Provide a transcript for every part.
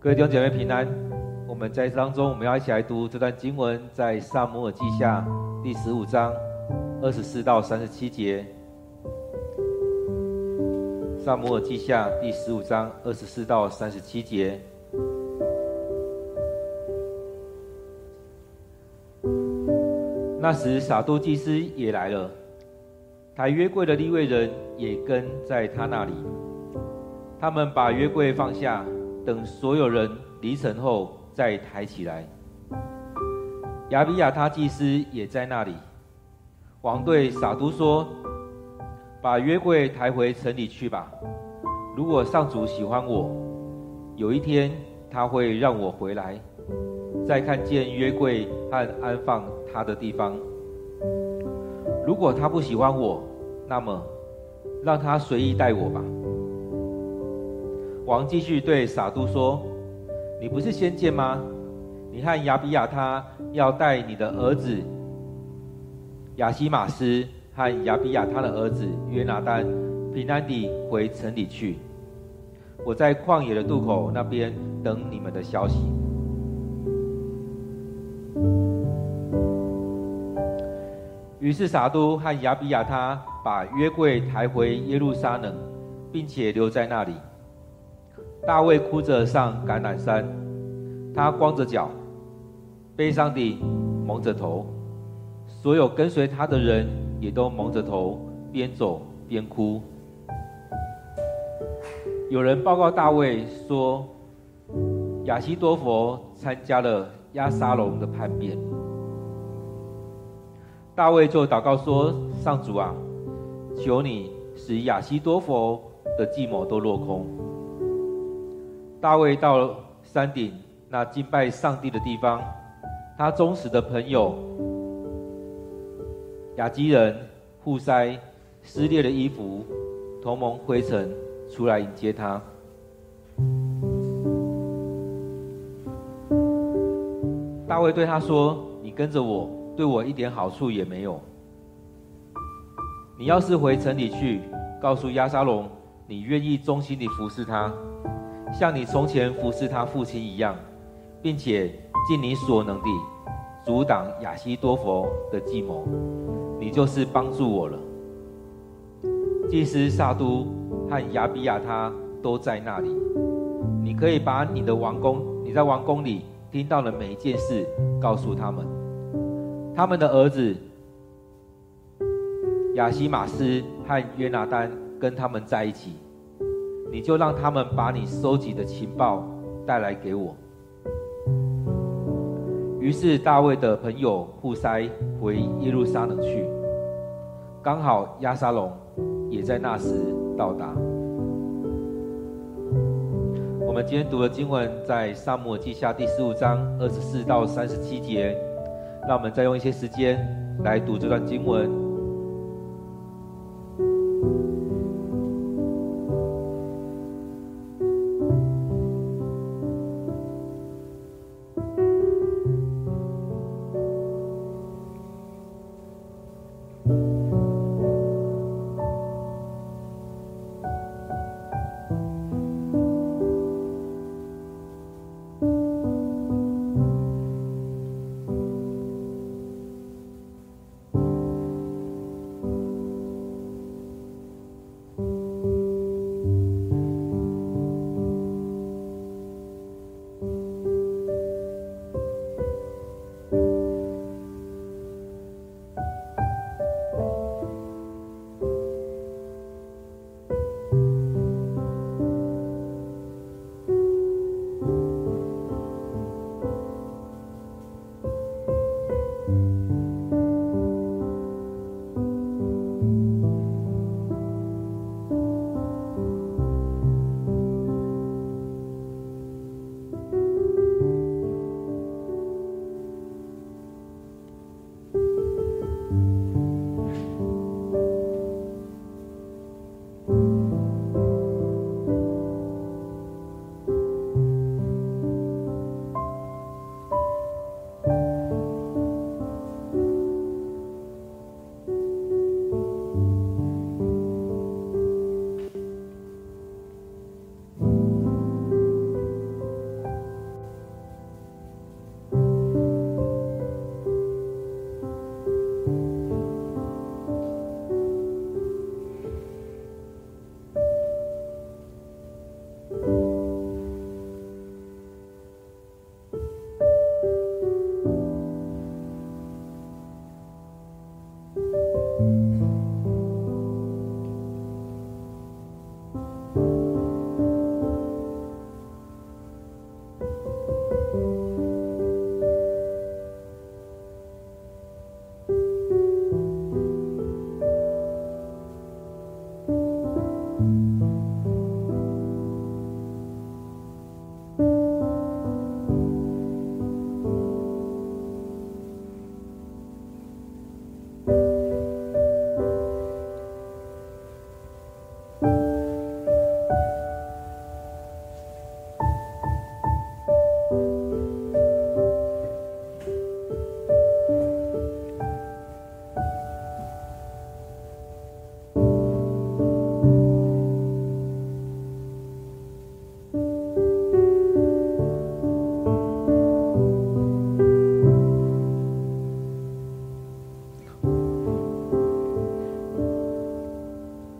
各位弟兄姐妹平安。我们在当中，我们要一起来读这段经文，在撒母耳记下第十五章二十四到三十七节。撒母耳记下第十五章二十四到三十七节。那时，撒督祭司也来了，抬约柜的利未人也跟在他那里。他们把约柜放下，等所有人离城后。再抬起来，亚比亚他祭司也在那里。王对撒都说：“把约柜抬回城里去吧。如果上主喜欢我，有一天他会让我回来，再看见约柜和安放他的地方。如果他不喜欢我，那么让他随意待我吧。”王继续对撒都说。你不是先见吗？你和亚比亚他要带你的儿子亚希马斯和亚比亚他的儿子约拿单平安地回城里去。我在旷野的渡口那边等你们的消息。于是撒都和亚比亚他把约柜抬回耶路撒冷，并且留在那里。大卫哭着上橄榄山，他光着脚，悲伤地蒙着头。所有跟随他的人也都蒙着头，边走边哭。有人报告大卫说，亚希多弗参加了押沙龙的叛变。大卫就祷告说：“上主啊，求你使亚希多弗的计谋都落空。”大卫到山顶那敬拜上帝的地方，他忠实的朋友亚基人户筛撕裂的衣服，同盟灰尘出来迎接他。大卫对他说：“你跟着我，对我一点好处也没有。你要是回城里去，告诉押沙龙，你愿意忠心地服侍他。”像你从前服侍他父亲一样，并且尽你所能地阻挡亚西多佛的计谋，你就是帮助我了。祭司萨都和亚比亚他都在那里，你可以把你的王宫，你在王宫里听到的每一件事告诉他们。他们的儿子亚西马斯和约拿单跟他们在一起。你就让他们把你收集的情报带来给我。于是大卫的朋友户筛回耶路撒冷去，刚好亚沙龙也在那时到达。我们今天读的经文在撒母耳记下第十五章二十四到三十七节，让我们再用一些时间来读这段经文。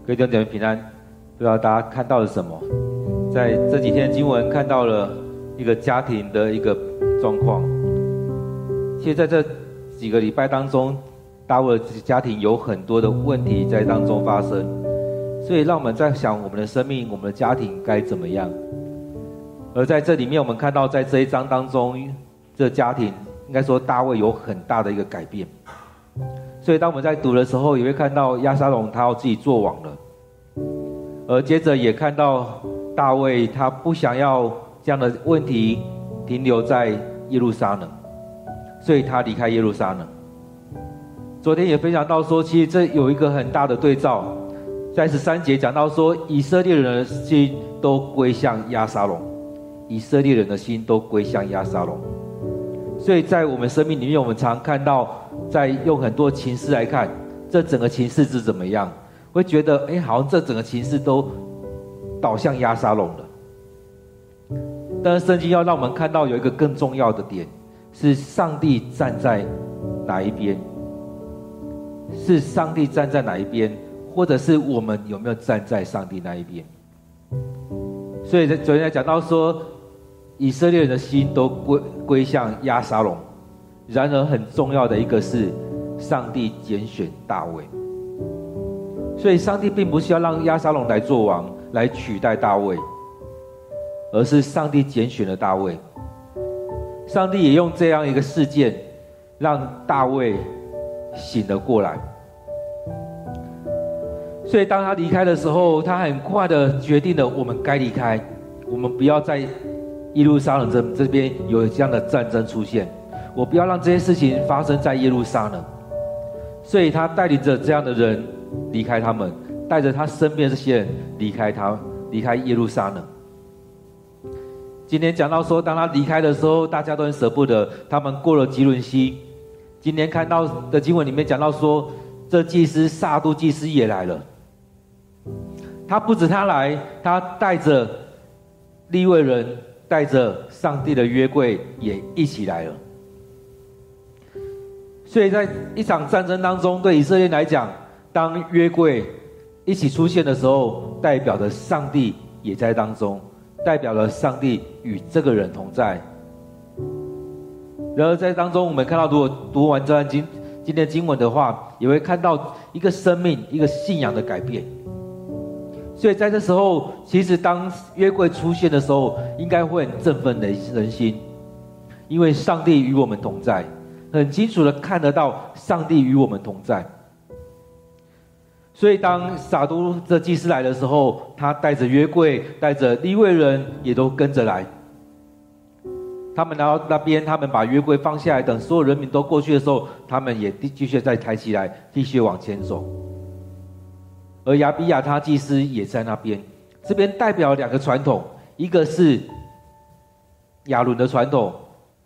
各位弟兄姐妹平安，不知道大家看到了什么？在这几天的经文看到了一个家庭的一个状况。其实在这几个礼拜当中，大卫的家庭有很多的问题在当中发生，所以让我们在想我们的生命、我们的家庭该怎么样。而在这里面，我们看到在这一章当中，这家庭应该说大卫有很大的一个改变。所以当我们在读的时候，也会看到亚沙龙他要自己做王了。而接着也看到大卫，他不想要这样的问题停留在耶路撒冷，所以他离开耶路撒冷。昨天也分享到说，其实这有一个很大的对照，在十三节讲到说，以色列人的心都归向亚沙龙，以色列人的心都归向亚沙龙。所以在我们生命里面，我们常看到，在用很多情势来看，这整个情势是怎么样？会觉得，哎，好像这整个情势都倒向压沙龙了。但是圣经要让我们看到有一个更重要的点，是上帝站在哪一边？是上帝站在哪一边，或者是我们有没有站在上帝那一边？所以在昨天讲到说，以色列人的心都归归向押沙龙。然而很重要的一个是，上帝拣选大卫。所以，上帝并不是要让亚沙龙来做王，来取代大卫，而是上帝拣选了大卫。上帝也用这样一个事件，让大卫醒了过来。所以，当他离开的时候，他很快的决定了，我们该离开，我们不要在耶路撒冷这这边有这样的战争出现，我不要让这些事情发生在耶路撒冷。所以他带领着这样的人。离开他们，带着他身边这些人离开他，离开耶路撒冷。今天讲到说，当他离开的时候，大家都很舍不得。他们过了基伦溪。今天看到的经文里面讲到说，这祭司撒都祭司也来了。他不止他来，他带着利未人，带着上帝的约柜也一起来了。所以在一场战争当中，对以色列来讲，当约柜一起出现的时候，代表着上帝也在当中，代表了上帝与这个人同在。然而在当中，我们看到，如果读完这段经今天经文的话，也会看到一个生命、一个信仰的改变。所以在这时候，其实当约柜出现的时候，应该会很振奋人人心，因为上帝与我们同在，很清楚的看得到上帝与我们同在。所以，当撒都这祭司来的时候，他带着约柜，带着利未人也都跟着来。他们来到那边，他们把约柜放下来，等所有人民都过去的时候，他们也继续再抬起来，继续往前走。而亚比亚他祭司也在那边，这边代表两个传统，一个是亚伦的传统，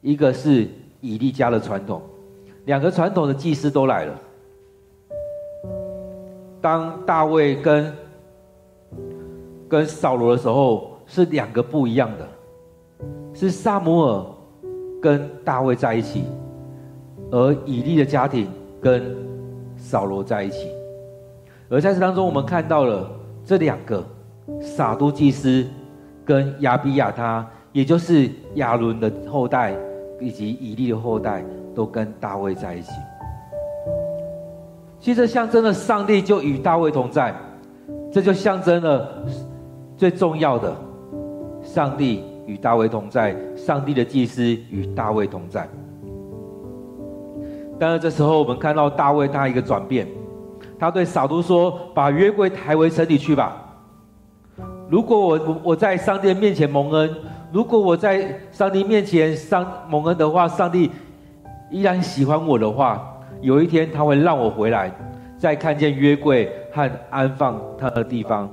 一个是以利家的传统，两个传统的祭司都来了。当大卫跟跟扫罗的时候，是两个不一样的，是撒母耳跟大卫在一起，而以利的家庭跟扫罗在一起。而在这当中，我们看到了这两个撒督祭司跟亚比亚他，也就是亚伦的后代以及以利的后代，都跟大卫在一起。其实象征了上帝就与大卫同在，这就象征了最重要的，上帝与大卫同在，上帝的祭司与大卫同在。但是这时候我们看到大卫他一个转变，他对扫督说：“把约柜抬回城里去吧。如果我我我在上帝面前蒙恩，如果我在上帝面前上蒙恩的话，上帝依然喜欢我的话。”有一天他会让我回来，再看见约柜和安放他的地方。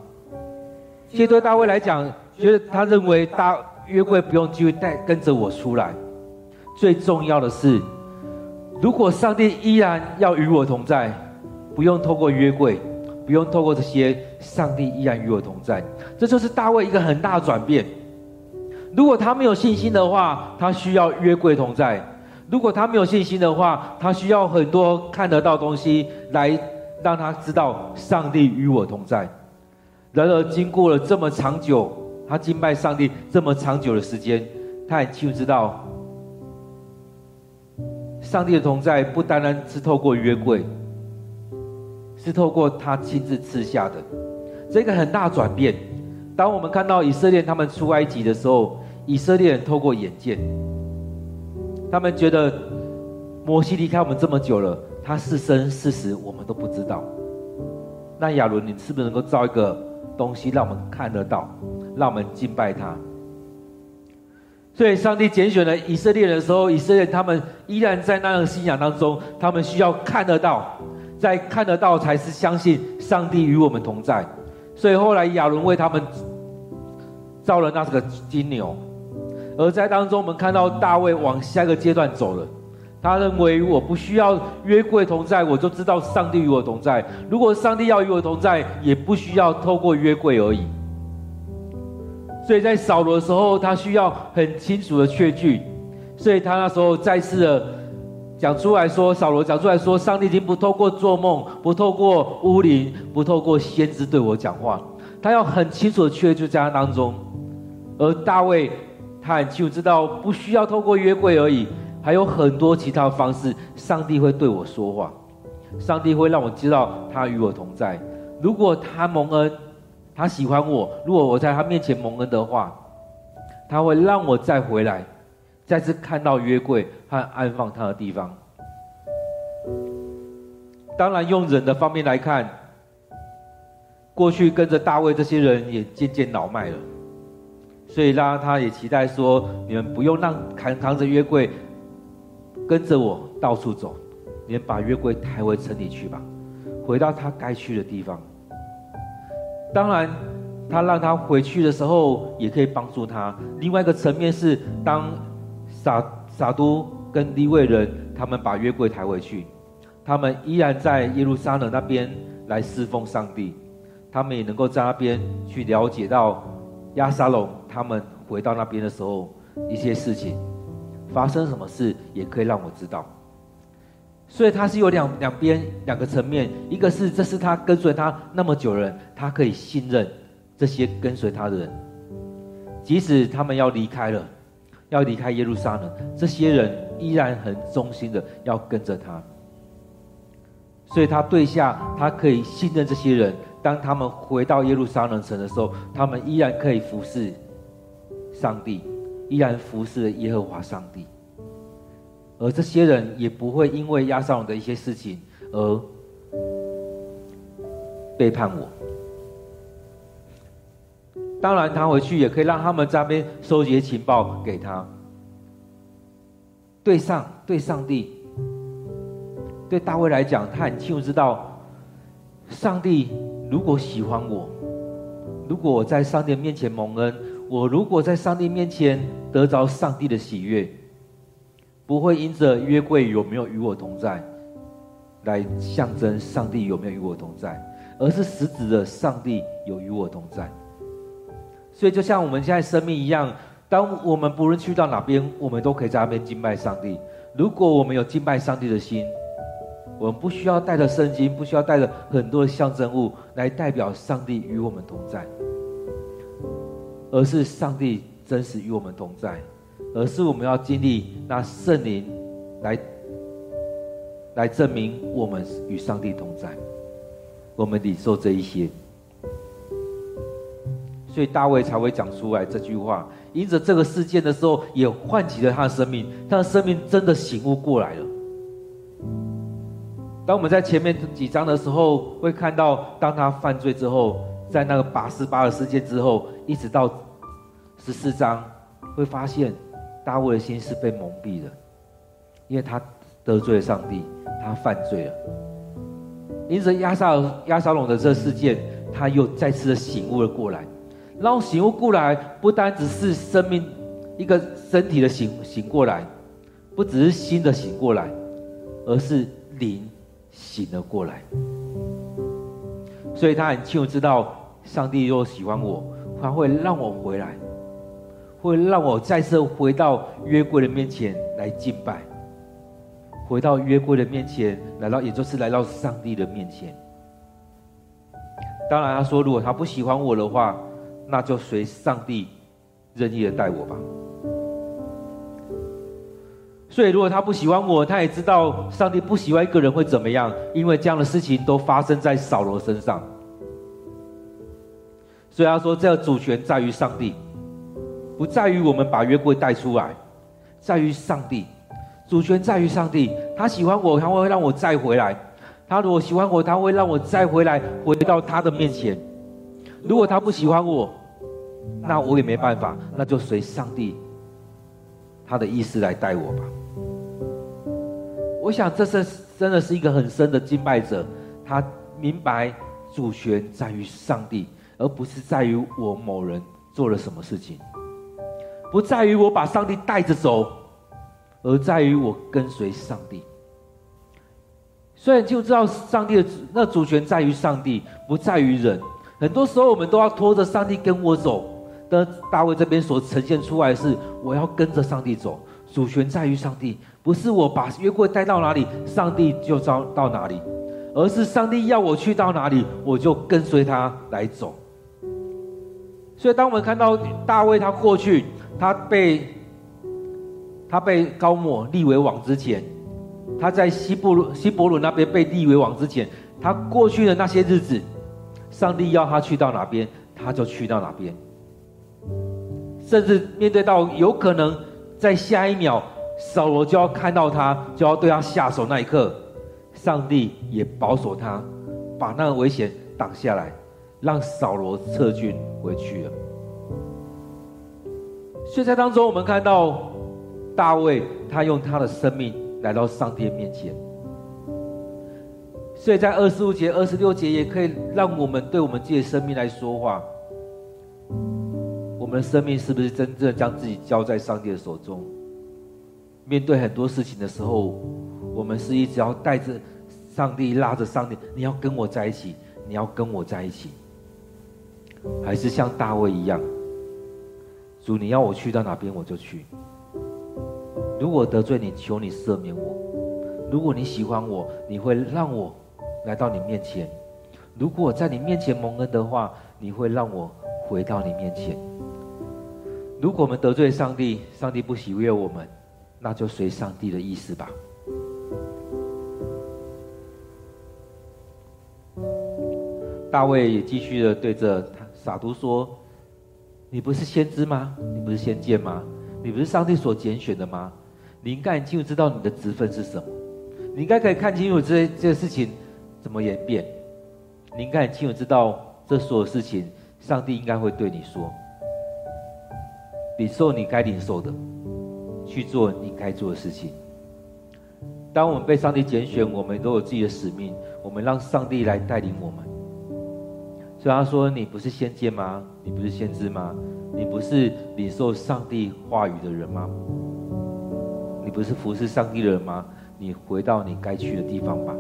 其实对大卫来讲，觉得他认为大约柜不用继续带跟着我出来。最重要的是，如果上帝依然要与我同在，不用透过约柜，不用透过这些，上帝依然与我同在。这就是大卫一个很大的转变。如果他没有信心的话，他需要约柜同在。如果他没有信心的话，他需要很多看得到东西来让他知道上帝与我同在。然而，经过了这么长久，他敬拜上帝这么长久的时间，他也清楚知道，上帝的同在不单单是透过约柜，是透过他亲自赐下的。这个很大转变。当我们看到以色列他们出埃及的时候，以色列人透过眼见，他们觉得摩西离开我们这么久了，他是生是死我们都不知道。那亚伦，你是不是能够造一个？东西让我们看得到，让我们敬拜他。所以，上帝拣选了以色列人的时候，以色列他们依然在那样信仰当中，他们需要看得到，在看得到才是相信上帝与我们同在。所以后来亚伦为他们造了那是个金牛，而在当中我们看到大卫往下一个阶段走了。他认为我不需要约柜同在，我就知道上帝与我同在。如果上帝要与我同在，也不需要透过约柜而已。所以在扫罗的时候，他需要很清楚的确据，所以他那时候再次的讲出来说：“扫罗讲出来说，上帝已经不透过做梦，不透过巫灵，不透过先知对我讲话。他要很清楚的确据在他当中。而大卫，他很清楚知道，不需要透过约柜而已。”还有很多其他方式，上帝会对我说话，上帝会让我知道他与我同在。如果他蒙恩，他喜欢我，如果我在他面前蒙恩的话，他会让我再回来，再次看到约柜和安放他的地方。当然，用人的方面来看，过去跟着大卫这些人也渐渐老迈了，所以让他也期待说：你们不用让扛扛着约柜。跟着我到处走，你们把约柜抬回城里去吧，回到他该去的地方。当然，他让他回去的时候，也可以帮助他。另外一个层面是，当撒撒都跟利未人他们把约柜抬回去，他们依然在耶路撒冷那边来侍奉上帝，他们也能够在那边去了解到亚沙龙他们回到那边的时候一些事情。发生什么事也可以让我知道，所以他是有两两边两个层面，一个是这是他跟随他那么久的人，他可以信任这些跟随他的人，即使他们要离开了，要离开耶路撒冷，这些人依然很忠心的要跟着他，所以他对下他可以信任这些人，当他们回到耶路撒冷城的时候，他们依然可以服侍上帝。依然服侍耶和华上帝，而这些人也不会因为押沙龙的一些事情而背叛我。当然，他回去也可以让他们在那边收集情报给他。对上，对上帝，对大卫来讲，他很清楚知道，上帝如果喜欢我，如果我在上帝面前蒙恩。我如果在上帝面前得着上帝的喜悦，不会因着约柜有没有与我同在，来象征上帝有没有与我同在，而是实质的上帝有与我同在。所以就像我们现在生命一样，当我们不论去到哪边，我们都可以在那边敬拜上帝。如果我们有敬拜上帝的心，我们不需要带着圣经，不需要带着很多的象征物来代表上帝与我们同在。而是上帝真实与我们同在，而是我们要经历那圣灵来来证明我们与上帝同在，我们领受这一些，所以大卫才会讲出来这句话。因着这个事件的时候，也唤起了他的生命，他的生命真的醒悟过来了。当我们在前面几章的时候，会看到当他犯罪之后。在那个拔示巴的事件之后，一直到十四章，会发现大卫的心是被蒙蔽的，因为他得罪了上帝，他犯罪了。因着押沙押沙龙的这事件，他又再次的醒悟了过来。然后醒悟过来，不单只是生命一个身体的醒醒过来，不只是心的醒过来，而是灵醒了过来。所以他很清楚知道。上帝若喜欢我，他会让我回来，会让我再次回到约柜的面前来敬拜，回到约柜的面前来到，也就是来到上帝的面前。当然，他说如果他不喜欢我的话，那就随上帝任意的待我吧。所以，如果他不喜欢我，他也知道上帝不喜欢一个人会怎么样，因为这样的事情都发生在扫罗身上。所以他说，这个主权在于上帝，不在于我们把约柜带出来，在于上帝。主权在于上帝，他喜欢我，他会让我再回来；他如果喜欢我，他会让我再回来，回到他的面前。如果他不喜欢我，那我也没办法，那就随上帝他的意思来带我吧。我想这是真的是一个很深的敬拜者，他明白主权在于上帝，而不是在于我某人做了什么事情，不在于我把上帝带着走，而在于我跟随上帝。所以就知道上帝的那主权在于上帝，不在于人。很多时候我们都要拖着上帝跟我走，但大卫这边所呈现出来是，我要跟着上帝走，主权在于上帝。不是我把约柜带到哪里，上帝就招到哪里，而是上帝要我去到哪里，我就跟随他来走。所以，当我们看到大卫他过去，他被他被高莫立为王之前，他在希伯希伯伦那边被立为王之前，他过去的那些日子，上帝要他去到哪边，他就去到哪边，甚至面对到有可能在下一秒。扫罗就要看到他，就要对他下手那一刻，上帝也保守他，把那个危险挡下来，让扫罗撤军回去了。所以在当中，我们看到大卫，他用他的生命来到上帝面前。所以在二十五节、二十六节，也可以让我们对我们自己的生命来说话。我们的生命是不是真正将自己交在上帝的手中？面对很多事情的时候，我们是一直要带着上帝，拉着上帝，你要跟我在一起，你要跟我在一起，还是像大卫一样，主你要我去到哪边我就去。如果得罪你，求你赦免我；如果你喜欢我，你会让我来到你面前；如果我在你面前蒙恩的话，你会让我回到你面前。如果我们得罪上帝，上帝不喜悦我们。那就随上帝的意思吧。大卫也继续的对着撒督说：“你不是先知吗？你不是先见吗？你不是上帝所拣选的吗？你应该清楚知道你的职分是什么。你应该可以看清楚这这事情怎么演变。你应该很清楚知道这所有事情，上帝应该会对你说：领受你该领受的。”去做你该做的事情。当我们被上帝拣选，我们都有自己的使命，我们让上帝来带领我们。所以他说：“你不是先见吗？你不是先知吗？你不是领受上帝话语的人吗？你不是服侍上帝的人吗？你回到你该去的地方吧。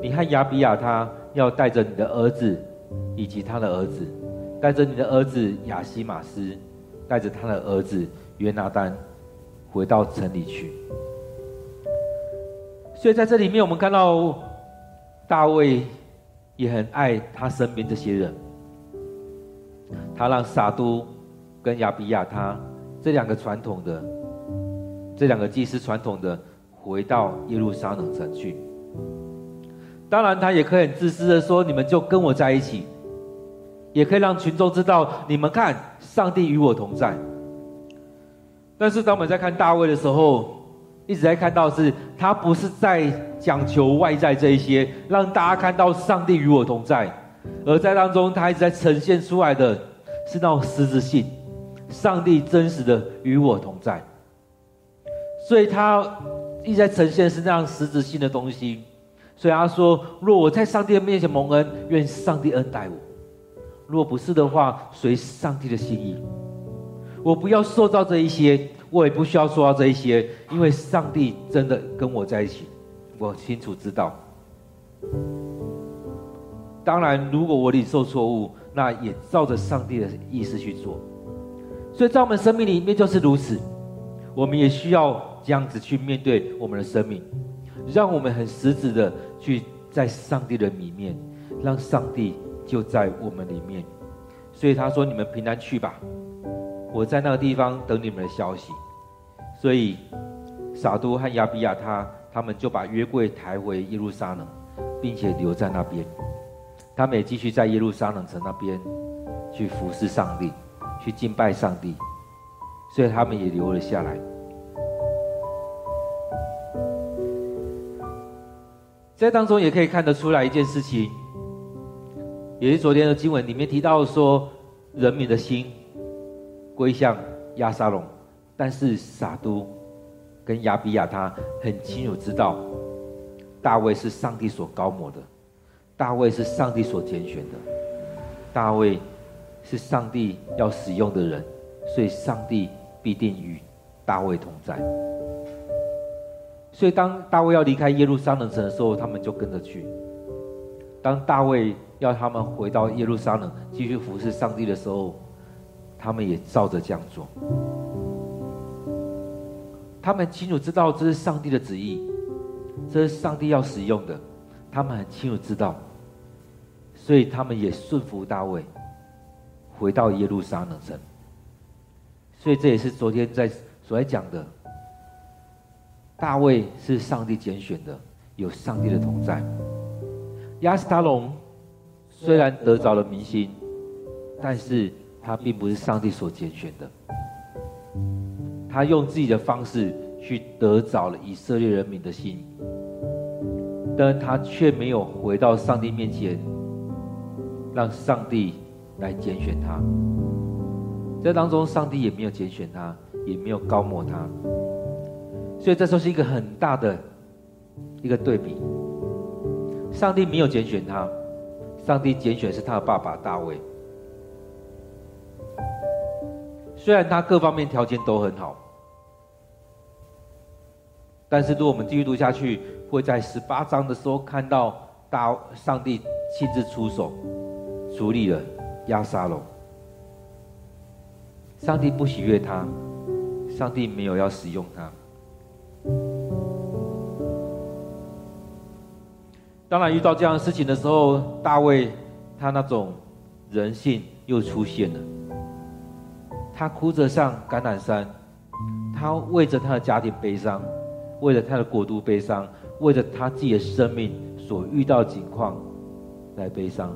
你和亚比亚他要带着你的儿子以及他的儿子，带着你的儿子亚希玛斯，带着他的儿子约拿单。”回到城里去，所以在这里面，我们看到大卫也很爱他身边这些人。他让撒都跟亚比亚他这两个传统的、这两个祭司传统的回到耶路撒冷城去。当然，他也可以很自私的说：“你们就跟我在一起。”也可以让群众知道：“你们看，上帝与我同在。”但是当我们在看大卫的时候，一直在看到是他不是在讲求外在这一些，让大家看到上帝与我同在，而在当中他一直在呈现出来的是那种实质性，上帝真实的与我同在。所以他一直在呈现是那样实质性的东西。所以他说：若我在上帝的面前蒙恩，愿上帝恩待我；若不是的话，随上帝的心意。我不要受到这一些，我也不需要受到这一些，因为上帝真的跟我在一起，我清楚知道。当然，如果我领受错误，那也照着上帝的意思去做。所以在我们生命里面就是如此，我们也需要这样子去面对我们的生命，让我们很实质的去在上帝的里面，让上帝就在我们里面。所以他说：“你们平安去吧，我在那个地方等你们的消息。”所以撒都和亚比亚他他们就把约柜抬回耶路撒冷，并且留在那边。他们也继续在耶路撒冷城那边去服侍上帝，去敬拜上帝。所以他们也留了下来。在当中也可以看得出来一件事情，也是昨天的经文里面提到说，人民的心归向亚沙龙，但是撒都跟亚比亚他很清楚知道，大卫是上帝所膏抹的，大卫是上帝所拣选的，大卫是上帝要使用的人，所以上帝必定与大卫同在。所以，当大卫要离开耶路撒冷城的时候，他们就跟着去。当大卫要他们回到耶路撒冷继续服侍上帝的时候，他们也照着这样做。他们清楚知道这是上帝的旨意，这是上帝要使用的，他们很清楚知道，所以他们也顺服大卫，回到耶路撒冷城。所以，这也是昨天在所在讲的。大卫是上帝拣选的，有上帝的同在。押沙龙虽然得着了民心，但是他并不是上帝所拣选的。他用自己的方式去得着了以色列人民的心，但他却没有回到上帝面前，让上帝来拣选他。这当中，上帝也没有拣选他，也没有高抹他。所以这时候是一个很大的一个对比。上帝没有拣选他，上帝拣选是他的爸爸大卫。虽然他各方面条件都很好，但是如果我们继续读下去，会在十八章的时候看到大上帝亲自出手处理了押沙龙。上帝不喜悦他，上帝没有要使用他。当然，遇到这样的事情的时候，大卫他那种人性又出现了。他哭着上橄榄山，他为着他的家庭悲伤，为了他的国度悲伤，为着他自己的生命所遇到的境况来悲伤。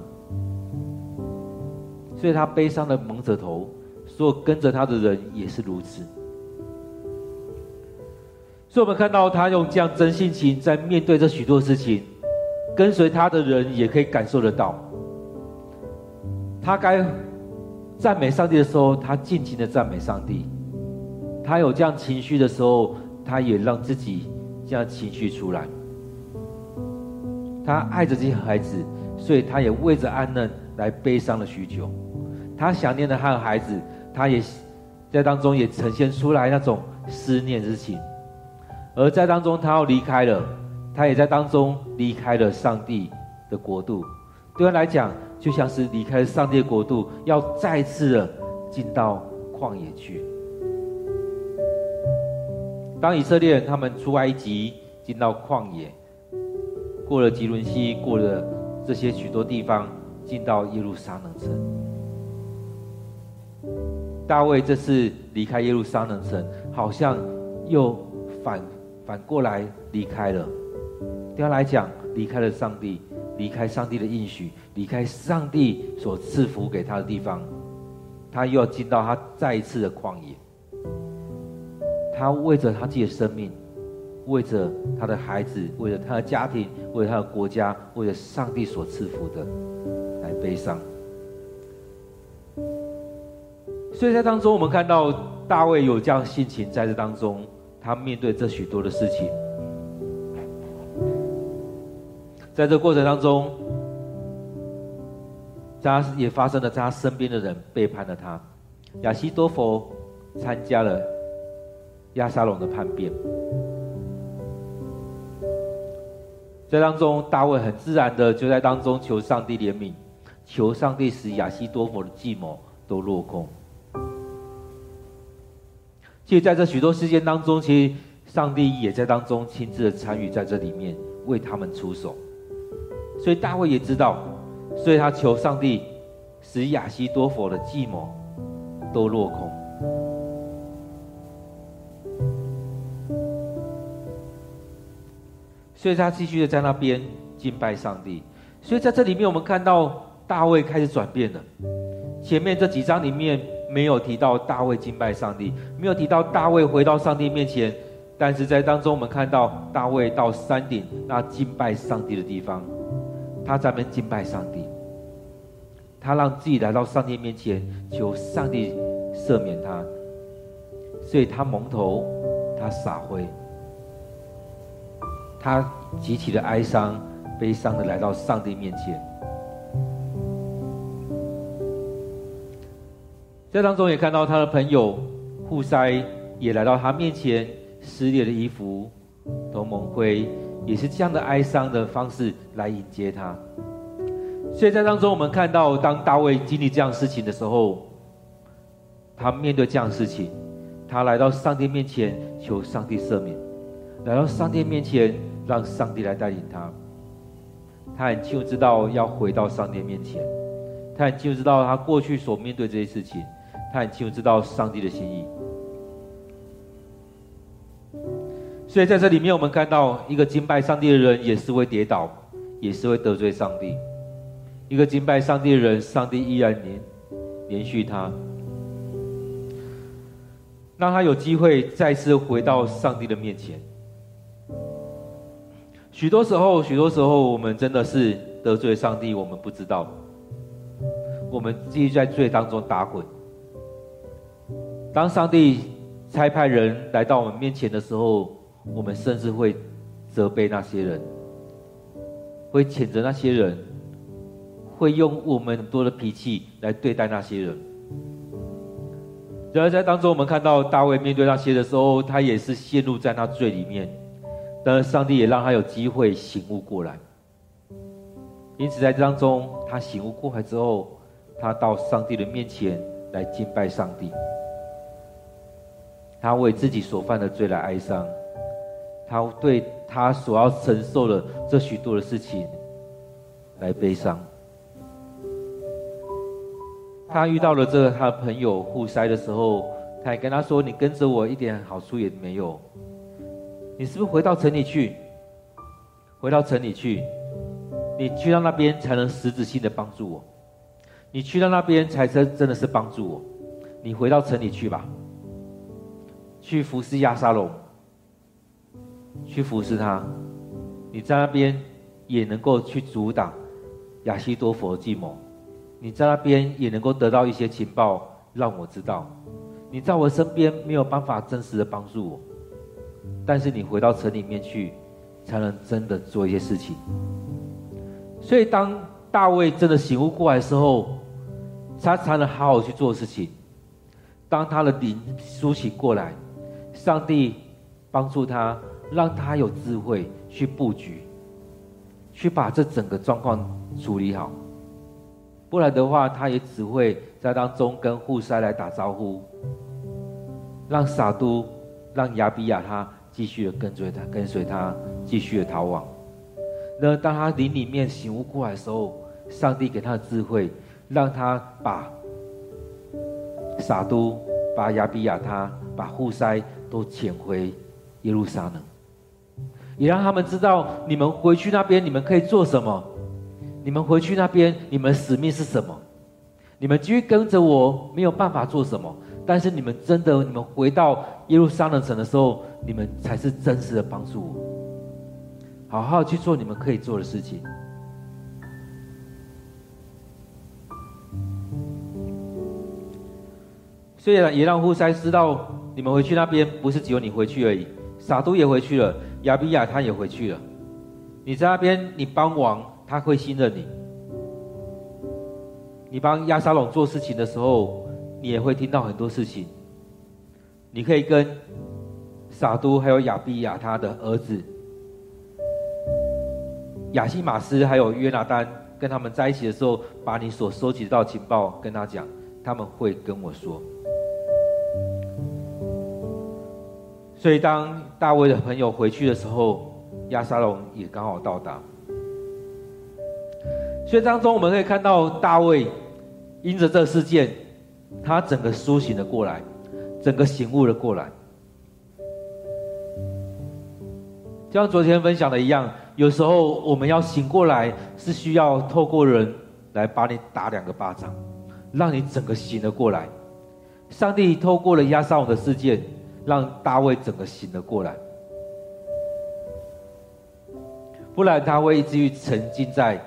所以他悲伤的蒙着头，所有跟着他的人也是如此。所以，我们看到他用这样真性情在面对这许多事情。跟随他的人也可以感受得到，他该赞美上帝的时候，他尽情的赞美上帝；他有这样情绪的时候，他也让自己这样情绪出来。他爱着这些孩子，所以他也为着安嫩来悲伤了许久。他想念的他的孩子，他也在当中也呈现出来那种思念之情。而在当中，他要离开了。他也在当中离开了上帝的国度，对他来讲，就像是离开了上帝的国度，要再次的进到旷野去。当以色列人他们出埃及，进到旷野，过了汲沦溪，过了这些许多地方，进到耶路撒冷城。大卫这次离开耶路撒冷城，好像又反反过来离开了。对他来讲，离开了上帝，离开上帝的应许，离开上帝所赐福给他的地方，他又要进到他再一次的旷野。他为着他自己的生命，为着他的孩子，为着他的家庭，为了他的国家，为了上帝所赐福的，来悲伤。所以在当中，我们看到大卫有这样心情，在这当中，他面对这许多的事情。在这过程当中，他也发生了，在他身边的人背叛了他。亚西多弗参加了亚沙龙的叛变，在当中，大卫很自然的就在当中求上帝怜悯，求上帝使亚西多弗的计谋都落空。其实，在这许多事件当中，其实上帝也在当中亲自的参与在这里面，为他们出手。所以大卫也知道，所以他求上帝使亚西多佛的计谋都落空。所以他继续的在那边敬拜上帝。所以在这里面，我们看到大卫开始转变了。前面这几章里面没有提到大卫敬拜上帝，没有提到大卫回到上帝面前。但是在当中，我们看到大卫到山顶那敬拜上帝的地方，他在门敬拜上帝。他让自己来到上帝面前，求上帝赦免他。所以他蒙头，他洒灰。他极其的哀伤、悲伤的来到上帝面前，在当中也看到他的朋友户筛也来到他面前，撕裂的衣服，头蒙灰，也是这样的哀伤的方式来迎接他。所以在当中，我们看到当大卫经历这样事情的时候，他面对这样事情，他来到上帝面前求上帝赦免。来到上帝面前，让上帝来带领他。他很清楚知道要回到上帝面前，他很清楚知道他过去所面对这些事情，他很清楚知道上帝的心意。所以在这里面，我们看到一个敬拜上帝的人也是会跌倒，也是会得罪上帝；一个敬拜上帝的人，上帝依然连连续他，让他有机会再次回到上帝的面前。许多时候，许多时候，我们真的是得罪上帝，我们不知道，我们继续在罪当中打滚。当上帝差派人来到我们面前的时候，我们甚至会责备那些人，会谴责那些人，会用我们很多的脾气来对待那些人。然而，在当中，我们看到大卫面对那些的时候，他也是陷入在那罪里面。但是上帝也让他有机会醒悟过来，因此在当中，他醒悟过来之后，他到上帝的面前来敬拜上帝。他为自己所犯的罪来哀伤，他对他所要承受的这许多的事情来悲伤。他遇到了这个他的朋友户塞的时候，他也跟他说：“你跟着我一点好处也没有。”你是不是回到城里去？回到城里去，你去到那边才能实质性的帮助我。你去到那边才真真的是帮助我。你回到城里去吧，去服侍亚沙龙，去服侍他。你在那边也能够去阻挡亚西多佛的计谋。你在那边也能够得到一些情报，让我知道你在我身边没有办法真实的帮助我。但是你回到城里面去，才能真的做一些事情。所以当大卫真的醒悟过来的时候，他才能好好去做事情。当他的灵苏醒过来，上帝帮助他，让他有智慧去布局，去把这整个状况处理好。不然的话，他也只会在当中跟户塞来打招呼，让撒都，让亚比亚他。继续的跟随他，跟随他，继续的逃亡。那当他灵里面醒悟过来的时候，上帝给他的智慧，让他把撒都、把亚比亚他、把户塞都遣回耶路撒冷，也让他们知道，你们回去那边，你们可以做什么？你们回去那边，你们使命是什么？你们继续跟着我，没有办法做什么。但是你们真的，你们回到耶路撒冷城的时候，你们才是真实的帮助我。好好去做你们可以做的事情。虽然，也让户塞知道，你们回去那边不是只有你回去而已，撒都也回去了，亚比亚他也回去了。你在那边，你帮忙，他会信任你。你帮亚沙龙做事情的时候。你也会听到很多事情，你可以跟撒都还有亚比亚他的儿子亚西马斯还有约拿单跟他们在一起的时候，把你所收集到情报跟他讲，他们会跟我说。所以当大卫的朋友回去的时候，亚沙龙也刚好到达。所以当中我们可以看到大卫因着这事件，他整个苏醒了过来，整个醒悟了过来。就像昨天分享的一样，有时候我们要醒过来，是需要透过人来把你打两个巴掌，让你整个醒了过来。上帝透过了亚沙龙的事件，让大卫整个醒了过来。不然他会一直于沉浸在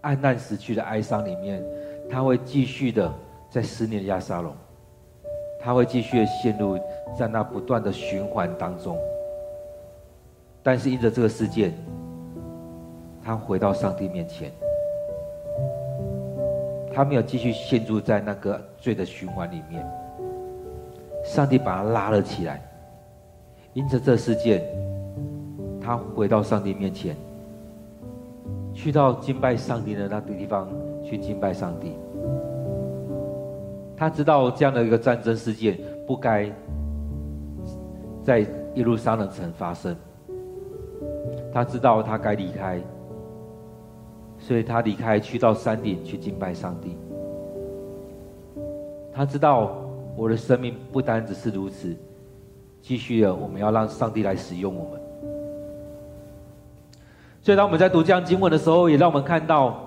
暗淡死去的哀伤里面，他会继续的在思念亚沙龙，他会继续的陷入在那不断的循环当中。但是因着这个事件，他回到上帝面前，他没有继续陷入在那个罪的循环里面。上帝把他拉了起来，因着这事件，他回到上帝面前。去到敬拜上帝的那个地方去敬拜上帝。他知道这样的一个战争事件不该在耶路撒冷城发生。他知道他该离开，所以他离开去到山顶去敬拜上帝。他知道我的生命不单只是如此，继续的我们要让上帝来使用我们。所以，当我们在读这样经文的时候，也让我们看到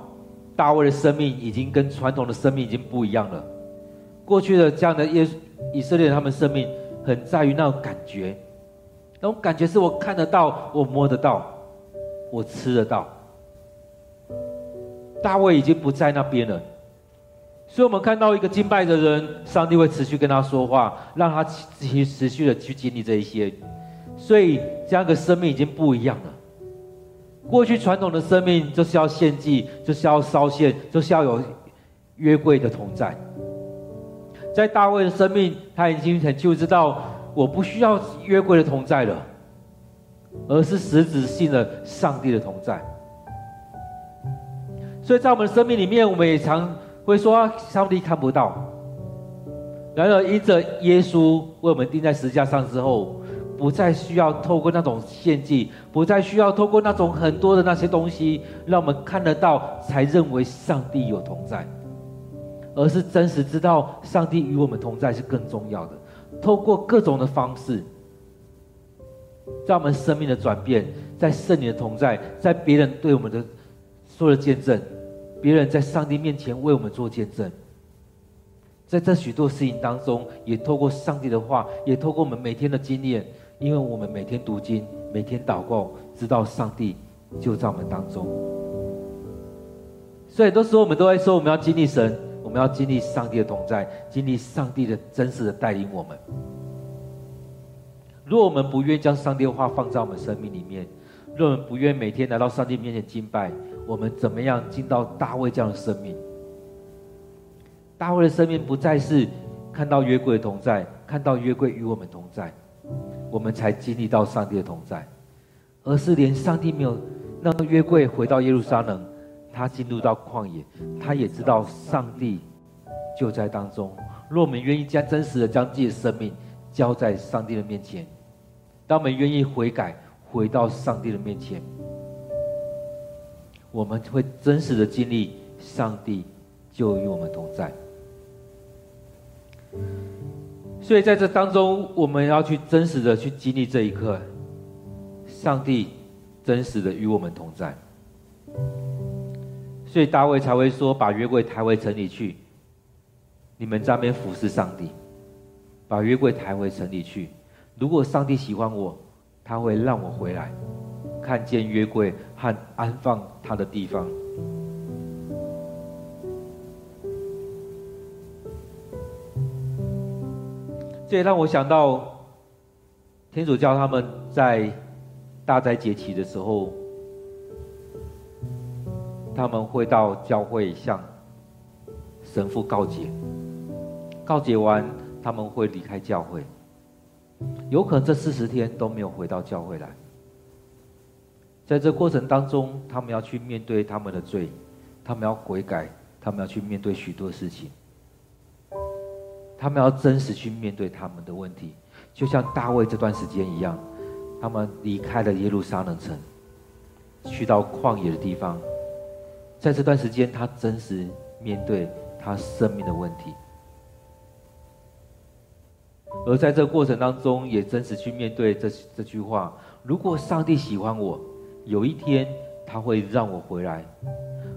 大卫的生命已经跟传统的生命已经不一样了。过去的这样的耶以色列人，他们生命很在于那种感觉，那种感觉是我看得到，我摸得到，我吃得到。大卫已经不在那边了，所以我们看到一个敬拜的人，上帝会持续跟他说话，让他持续持续的去经历这一些。所以，这样的生命已经不一样了。过去传统的生命就是要献祭，就是要烧献，就是要有约柜的同在。在大卫的生命，他已经很清楚知道，我不需要约柜的同在了，而是实质性的上帝的同在。所以在我们的生命里面，我们也常会说，上帝看不到。然而，因着耶稣为我们钉在十字架上之后。不再需要透过那种献祭，不再需要透过那种很多的那些东西，让我们看得到，才认为上帝有同在，而是真实知道上帝与我们同在是更重要的。透过各种的方式，在我们生命的转变，在圣灵的同在，在别人对我们的说的见证，别人在上帝面前为我们做见证。在这许多事情当中，也透过上帝的话，也透过我们每天的经验。因为我们每天读经，每天祷告，知道上帝就在我们当中。所以很多时候我们都在说，我们要经历神，我们要经历上帝的同在，经历上帝的真实的带领我们。如果我们不愿将上帝的话放在我们生命里面，若我们不愿每天来到上帝面前敬拜，我们怎么样进到大卫这样的生命？大卫的生命不再是看到约柜的同在，看到约柜与我们同在。我们才经历到上帝的同在，而是连上帝没有让约柜回到耶路撒冷，他进入到旷野，他也知道上帝就在当中。若我们愿意将真实的将自己的生命交在上帝的面前，当我们愿意悔改，回到上帝的面前，我们会真实的经历上帝就与我们同在。所以在这当中，我们要去真实的去经历这一刻，上帝真实的与我们同在。所以大卫才会说：“把约柜抬回城里去，你们在那边服侍上帝。把约柜抬回城里去。如果上帝喜欢我，他会让我回来，看见约柜和安放他的地方。”这也让我想到，天主教他们在大灾节期的时候，他们会到教会向神父告解，告解完他们会离开教会，有可能这四十天都没有回到教会来。在这过程当中，他们要去面对他们的罪，他们要悔改，他们要去面对许多事情。他们要真实去面对他们的问题，就像大卫这段时间一样，他们离开了耶路撒冷城，去到旷野的地方，在这段时间，他真实面对他生命的问题，而在这过程当中，也真实去面对这这句话：如果上帝喜欢我，有一天他会让我回来。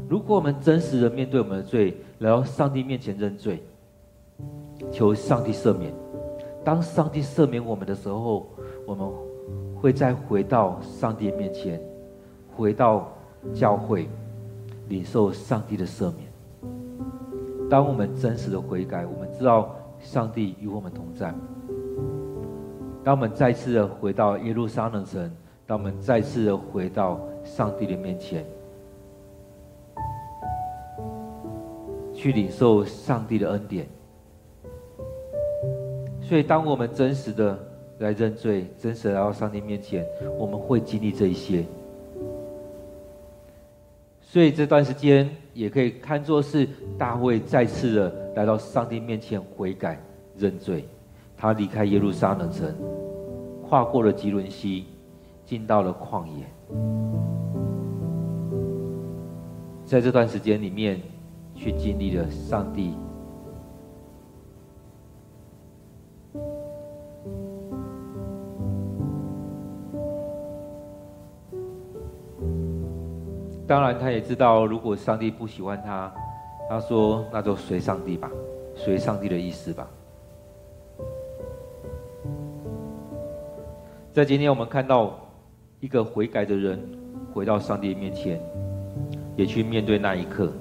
如果我们真实的面对我们的罪，来到上帝面前认罪，求上帝赦免。当上帝赦免我们的时候，我们会再回到上帝面前，回到教会。领受上帝的赦免。当我们真实的悔改，我们知道上帝与我们同在。当我们再次的回到耶路撒冷城，让我们再次的回到上帝的面前，去领受上帝的恩典。所以，当我们真实的来认罪，真实的来到上帝面前，我们会经历这一些。所以这段时间也可以看作是大卫再次的来到上帝面前悔改认罪，他离开耶路撒冷城，跨过了基伦溪，进到了旷野。在这段时间里面，去经历了上帝。当然，他也知道，如果上帝不喜欢他，他说：“那就随上帝吧，随上帝的意思吧。”在今天，我们看到一个悔改的人回到上帝面前，也去面对那一刻。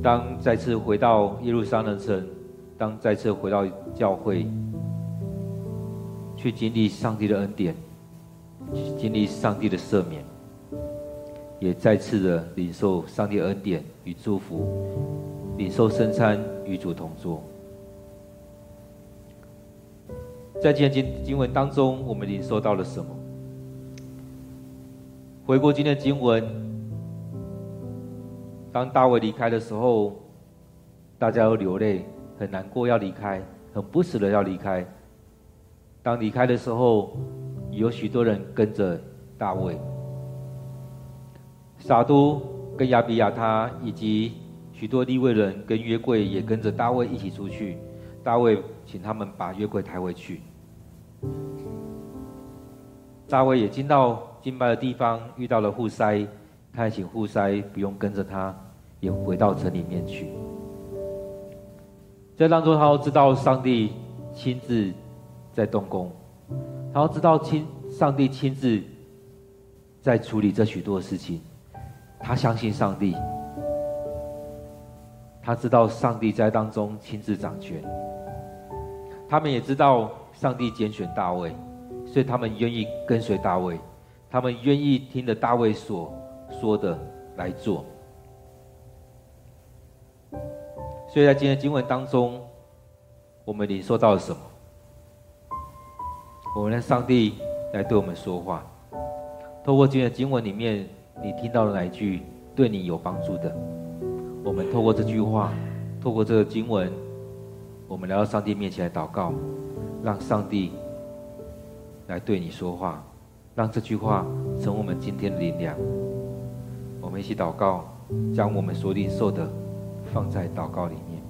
当再次回到耶路撒冷城，当再次回到教会，去经历上帝的恩典。经历上帝的赦免，也再次的领受上帝恩典与祝福，领受圣餐与主同坐。在今天经经文当中，我们领受到了什么？回顾今天的经文，当大卫离开的时候，大家都流泪，很难过要离开，很不舍得要离开。当离开的时候，有许多人跟着大卫，撒督跟亚比亚他以及许多利未人跟约柜也跟着大卫一起出去。大卫请他们把约柜抬回去。大卫也进到敬拜的地方，遇到了户筛，他也请户筛不用跟着他，也回到城里面去。在当中，他都知道上帝亲自在动工。他要知道亲上帝亲自在处理这许多事情，他相信上帝，他知道上帝在当中亲自掌权。他们也知道上帝拣选大卫，所以他们愿意跟随大卫，他们愿意听着大卫所说的来做。所以在今天的经文当中，我们领受到了什么？我们让上帝来对我们说话，透过今天的经文里面，你听到了哪一句对你有帮助的？我们透过这句话，透过这个经文，我们来到上帝面前来祷告，让上帝来对你说话，让这句话成为我们今天的灵粮。我们一起祷告，将我们所领受的放在祷告里面。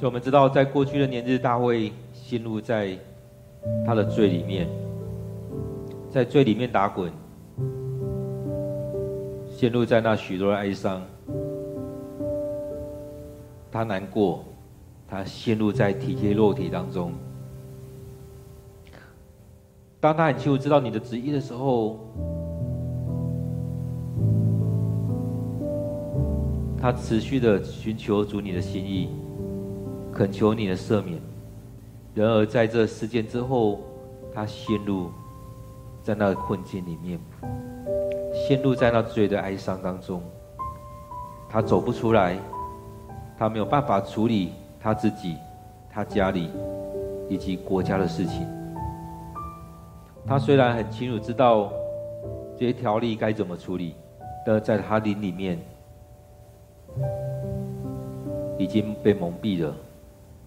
所以我们知道，在过去的年日，大卫陷入在他的罪里面，在罪里面打滚，陷入在那许多的哀伤，他难过，他陷入在体贴肉体当中。当他很清楚知道你的旨意的时候，他持续的寻求主你的心意。恳求你的赦免。然而，在这事件之后，他陷入在那个困境里面，陷入在那罪的哀伤当中。他走不出来，他没有办法处理他自己、他家里以及国家的事情。他虽然很清楚知道这些条例该怎么处理，但在他灵里面已经被蒙蔽了。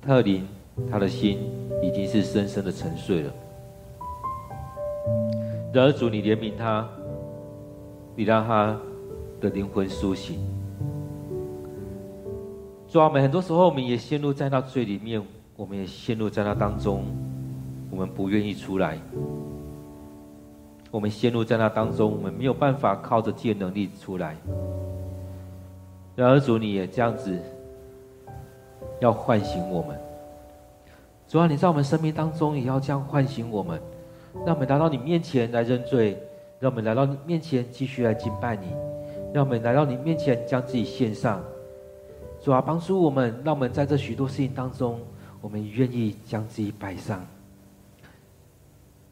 特林，他的心已经是深深的沉睡了。然而主，你怜悯他，你让他的灵魂苏醒。主啊，我们很多时候我们也陷入在那罪里面，我们也陷入在那当中，我们不愿意出来。我们陷入在那当中，我们没有办法靠着自己的能力出来。然而主，你也这样子。要唤醒我们，主啊，你在我们生命当中也要这样唤醒我们，让我们来到你面前来认罪，让我们来到你面前继续来敬拜你，让我们来到你面前将自己献上。主啊，帮助我们，让我们在这许多事情当中，我们愿意将自己摆上。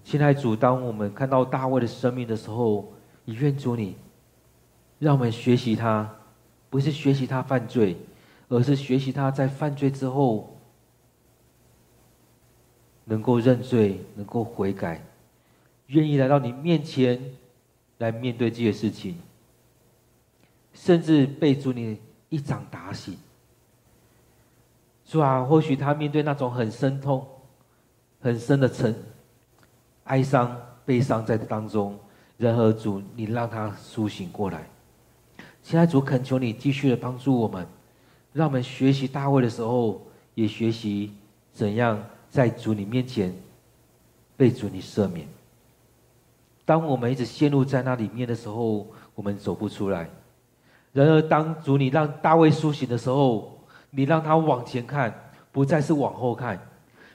亲爱主，当我们看到大卫的生命的时候，也愿主你，让我们学习他，不是学习他犯罪。而是学习他在犯罪之后，能够认罪，能够悔改，愿意来到你面前来面对这些事情，甚至被主你一掌打醒。主啊，或许他面对那种很深痛、很深的沉哀伤、悲伤在当中，然而主你让他苏醒过来。现在主恳求你继续的帮助我们。让我们学习大卫的时候，也学习怎样在主你面前被主你赦免。当我们一直陷入在那里面的时候，我们走不出来。然而，当主你让大卫苏醒的时候，你让他往前看，不再是往后看，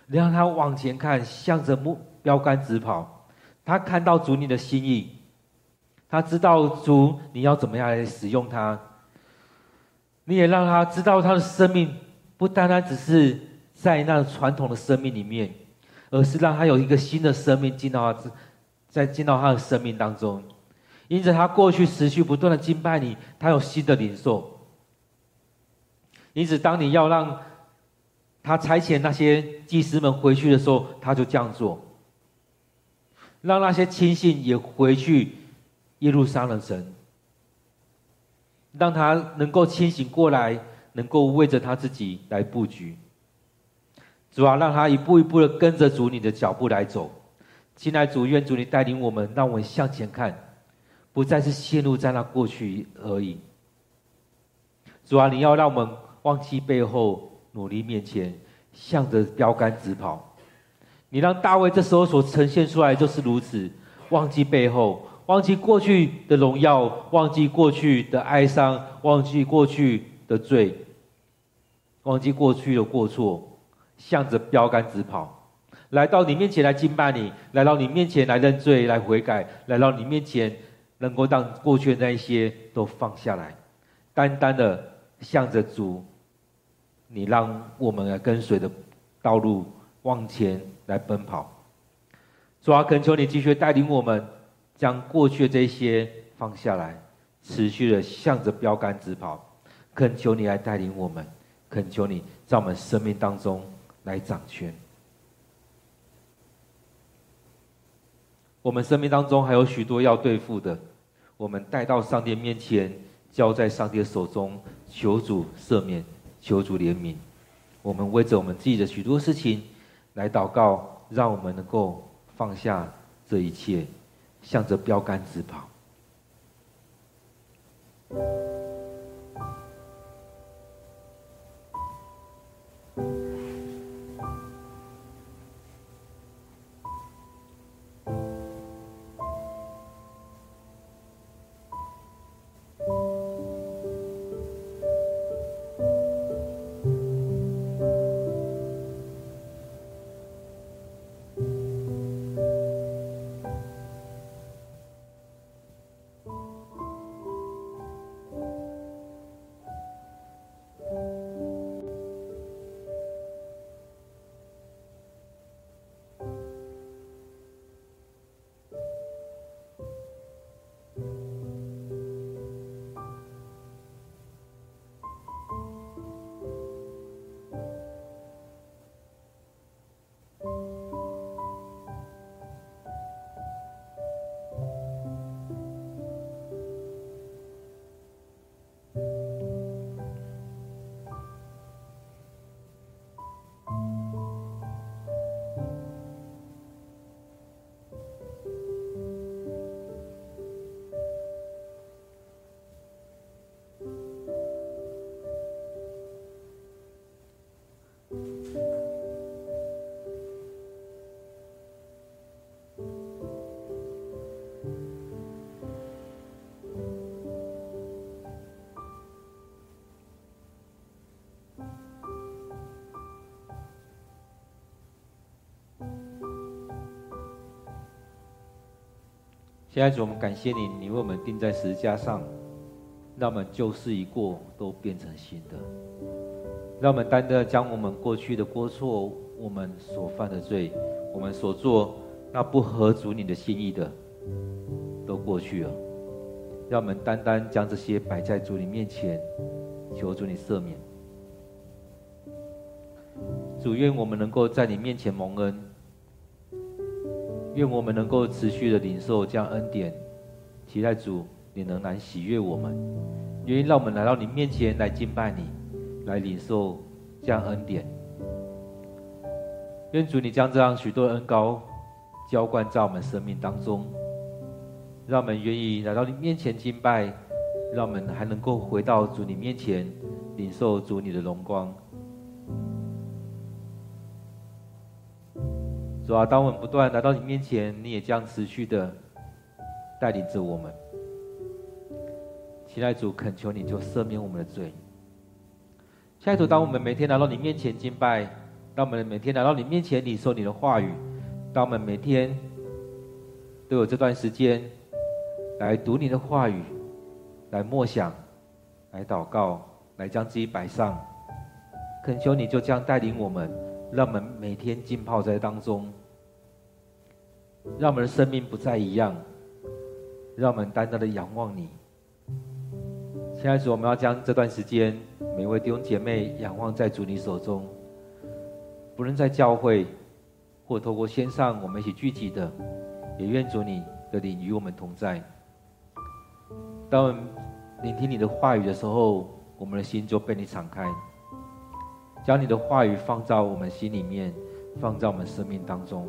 你让他往前看，向着目标杆直跑。他看到主你的心意，他知道主你要怎么样来使用他。你也让他知道，他的生命不单单只是在那传统的生命里面，而是让他有一个新的生命进到他，在进到他的生命当中。因此，他过去持续不断的敬拜你，他有新的领受。因此，当你要让他差遣那些祭司们回去的时候，他就这样做，让那些亲信也回去耶路撒冷城。让他能够清醒过来，能够为着他自己来布局。主啊，让他一步一步的跟着主你的脚步来走。亲爱主，愿主你带领我们，让我们向前看，不再是陷入在那过去而已。主啊，你要让我们忘记背后，努力面前，向着标杆直跑。你让大卫这时候所呈现出来就是如此，忘记背后。忘记过去的荣耀，忘记过去的哀伤，忘记过去的罪，忘记过去的过错，向着标杆直跑，来到你面前来敬拜你，来到你面前来认罪来悔改，来到你面前能够让过去的那一些都放下来，单单的向着主，你让我们来跟随的道路往前来奔跑。主啊，恳求你继续带领我们。将过去的这些放下来，持续的向着标杆直跑。恳求你来带领我们，恳求你在我们生命当中来掌权。我们生命当中还有许多要对付的，我们带到上帝面前，交在上帝的手中，求主赦免，求主怜悯。我们为着我们自己的许多事情来祷告，让我们能够放下这一切。向着标杆直跑。现在主，我们感谢你，你为我们钉在十字架上，让我们旧事已过，都变成新的。让我们单单将我们过去的过错、我们所犯的罪、我们所做那不合主你的心意的，都过去了。让我们单单将这些摆在主你面前，求主你赦免。主，愿我们能够在你面前蒙恩。愿我们能够持续的领受这样恩典，期待主你能来喜悦我们，愿意让我们来到你面前来敬拜你，来领受这样恩典。愿主你将这样许多恩膏浇灌在我们生命当中，让我们愿意来到你面前敬拜，让我们还能够回到主你面前领受主你的荣光。主啊，当我们不断来到你面前，你也将持续的带领着我们。亲爱主，恳求你就赦免我们的罪。亲爱主，当我们每天来到你面前敬拜，当我们每天来到你面前领受你的话语，当我们每天都有这段时间来读你的话语，来默想，来祷告，来将自己摆上，恳求你就这样带领我们。让我们每天浸泡在当中，让我们的生命不再一样，让我们单单的仰望你。现在主，我们要将这段时间，每位弟兄姐妹仰望在主你手中，不论在教会或透过线上，我们一起聚集的，也愿主你的灵与我们同在。当我们聆听你的话语的时候，我们的心就被你敞开。将你的话语放在我们心里面，放在我们生命当中。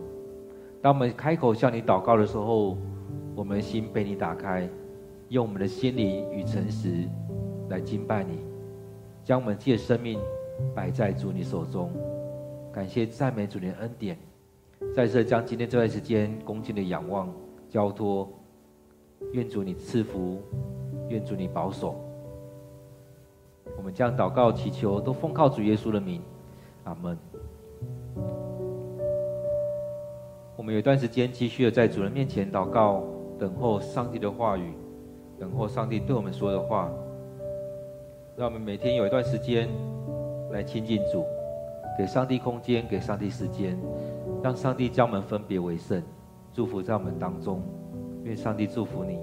当我们开口向你祷告的时候，我们心被你打开，用我们的心灵与诚实来敬拜你，将我们借生命摆在主你手中。感谢赞美主你的恩典，在这将今天这段时间恭敬的仰望交托，愿主你赐福，愿主你保守。我们将祷告祈求都奉靠主耶稣的名，阿门。我们有一段时间继续的在主人面前祷告，等候上帝的话语，等候上帝对我们说的话。让我们每天有一段时间来亲近主，给上帝空间，给上帝时间，让上帝将我们分别为圣，祝福在我们当中。愿上帝祝福你。